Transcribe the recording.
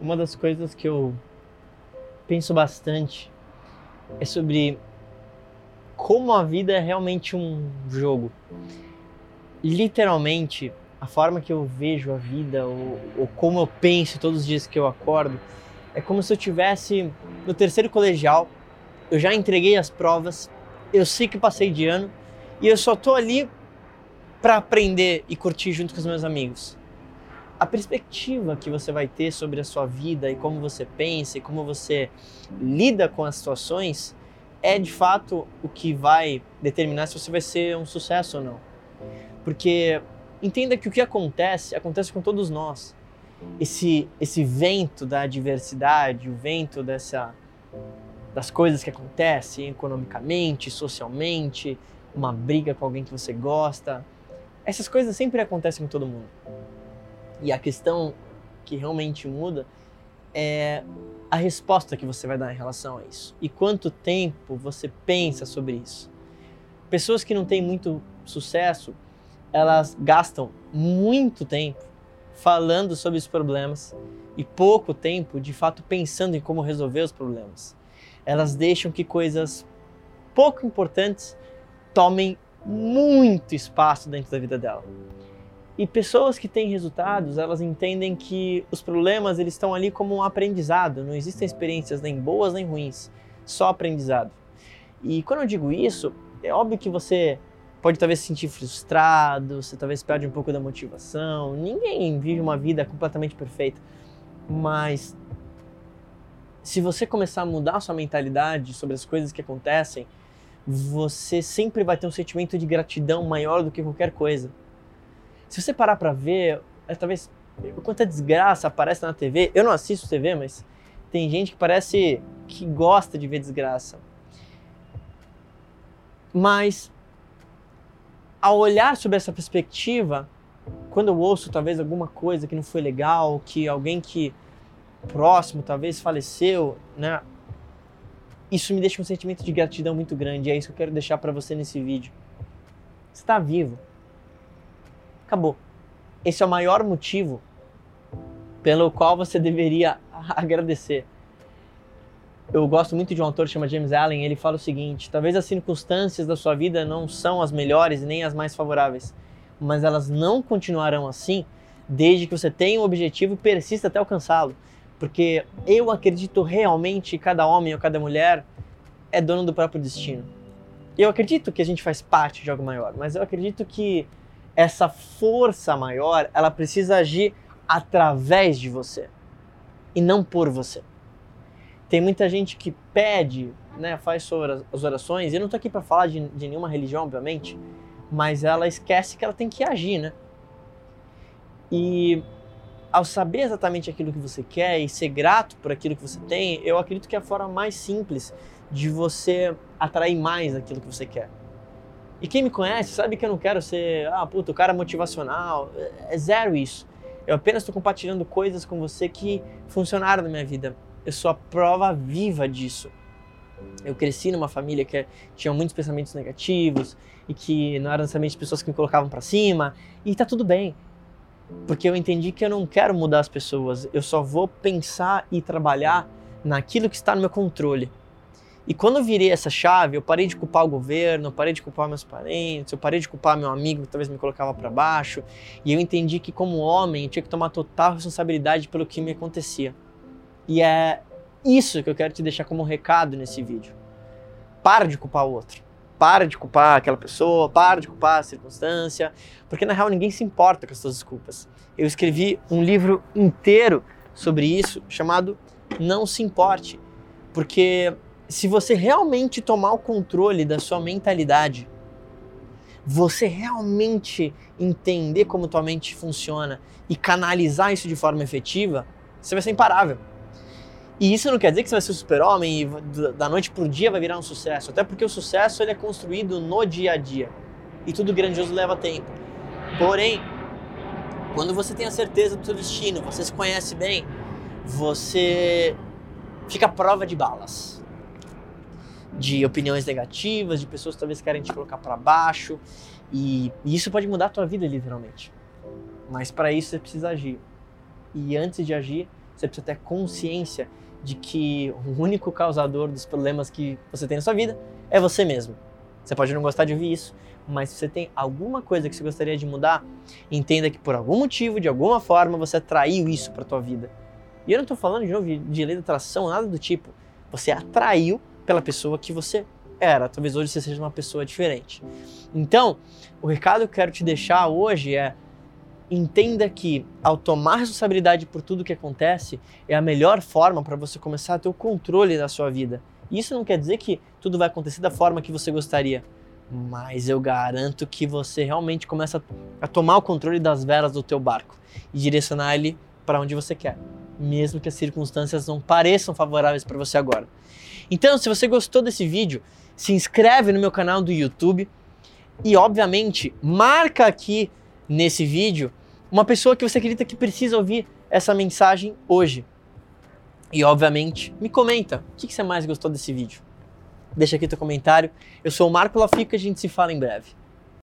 uma das coisas que eu penso bastante é sobre como a vida é realmente um jogo. Literalmente, a forma que eu vejo a vida, ou, ou como eu penso todos os dias que eu acordo, é como se eu tivesse no terceiro colegial, eu já entreguei as provas, eu sei que passei de ano e eu só tô ali para aprender e curtir junto com os meus amigos. A perspectiva que você vai ter sobre a sua vida e como você pensa e como você lida com as situações é de fato o que vai determinar se você vai ser um sucesso ou não. Porque entenda que o que acontece, acontece com todos nós. Esse, esse vento da adversidade, o vento dessa, das coisas que acontecem economicamente, socialmente, uma briga com alguém que você gosta, essas coisas sempre acontecem com todo mundo. E a questão que realmente muda é a resposta que você vai dar em relação a isso. E quanto tempo você pensa sobre isso. Pessoas que não têm muito sucesso, elas gastam muito tempo falando sobre os problemas e pouco tempo, de fato, pensando em como resolver os problemas. Elas deixam que coisas pouco importantes tomem muito espaço dentro da vida dela. E pessoas que têm resultados, elas entendem que os problemas eles estão ali como um aprendizado, não existem experiências nem boas nem ruins, só aprendizado. E quando eu digo isso, é óbvio que você pode talvez se sentir frustrado, você talvez perde um pouco da motivação. Ninguém vive uma vida completamente perfeita, mas se você começar a mudar a sua mentalidade sobre as coisas que acontecem, você sempre vai ter um sentimento de gratidão maior do que qualquer coisa. Se você parar para ver, é, talvez quanta desgraça aparece na TV. Eu não assisto TV, mas tem gente que parece que gosta de ver desgraça. Mas ao olhar sobre essa perspectiva, quando eu ouço talvez alguma coisa que não foi legal, que alguém que próximo talvez faleceu, né? isso me deixa um sentimento de gratidão muito grande. É isso que eu quero deixar para você nesse vídeo. Você está vivo. Acabou. Esse é o maior motivo pelo qual você deveria agradecer. Eu gosto muito de um autor chamado James Allen. Ele fala o seguinte: talvez as circunstâncias da sua vida não são as melhores nem as mais favoráveis, mas elas não continuarão assim desde que você tenha um objetivo e persista até alcançá-lo porque eu acredito realmente que cada homem ou cada mulher é dono do próprio destino. Eu acredito que a gente faz parte de algo maior, mas eu acredito que essa força maior, ela precisa agir através de você e não por você. Tem muita gente que pede, né, faz suas orações, eu não estou aqui para falar de, de nenhuma religião, obviamente, mas ela esquece que ela tem que agir, né? E ao saber exatamente aquilo que você quer e ser grato por aquilo que você tem, eu acredito que é a forma mais simples de você atrair mais aquilo que você quer. E quem me conhece sabe que eu não quero ser, ah, puta, o cara motivacional. É zero isso. Eu apenas estou compartilhando coisas com você que funcionaram na minha vida. Eu sou a prova viva disso. Eu cresci numa família que tinha muitos pensamentos negativos e que não eram necessariamente pessoas que me colocavam para cima. E tá tudo bem porque eu entendi que eu não quero mudar as pessoas, eu só vou pensar e trabalhar naquilo que está no meu controle. E quando eu virei essa chave, eu parei de culpar o governo, eu parei de culpar meus parentes, eu parei de culpar meu amigo que talvez me colocava para baixo, e eu entendi que como homem eu tinha que tomar total responsabilidade pelo que me acontecia. E é isso que eu quero te deixar como recado nesse vídeo. Para de culpar o outro. Para de culpar aquela pessoa, para de culpar a circunstância, porque na real ninguém se importa com as suas desculpas. Eu escrevi um livro inteiro sobre isso, chamado Não Se Importe, porque se você realmente tomar o controle da sua mentalidade, você realmente entender como tua mente funciona e canalizar isso de forma efetiva, você vai ser imparável. E isso não quer dizer que você vai ser super-homem e da noite pro dia vai virar um sucesso. Até porque o sucesso ele é construído no dia a dia. E tudo grandioso leva tempo. Porém, quando você tem a certeza do seu destino, você se conhece bem, você fica à prova de balas. De opiniões negativas, de pessoas que talvez querem te colocar para baixo. E, e isso pode mudar a tua vida, literalmente. Mas para isso você precisa agir. E antes de agir, você precisa ter consciência de que o único causador dos problemas que você tem na sua vida é você mesmo. Você pode não gostar de ouvir isso, mas se você tem alguma coisa que você gostaria de mudar, entenda que por algum motivo, de alguma forma, você atraiu isso para tua vida. E eu não estou falando de novo de lei da atração, nada do tipo. Você atraiu pela pessoa que você era. Talvez hoje você seja uma pessoa diferente. Então, o recado que eu quero te deixar hoje é entenda que ao tomar responsabilidade por tudo que acontece é a melhor forma para você começar a ter o controle da sua vida. Isso não quer dizer que tudo vai acontecer da forma que você gostaria, mas eu garanto que você realmente começa a tomar o controle das velas do teu barco e direcionar ele para onde você quer, mesmo que as circunstâncias não pareçam favoráveis para você agora. Então, se você gostou desse vídeo, se inscreve no meu canal do YouTube e, obviamente, marca aqui nesse vídeo uma pessoa que você acredita que precisa ouvir essa mensagem hoje. E obviamente, me comenta o que você mais gostou desse vídeo. Deixa aqui teu comentário. Eu sou o Marco Lafica a gente se fala em breve.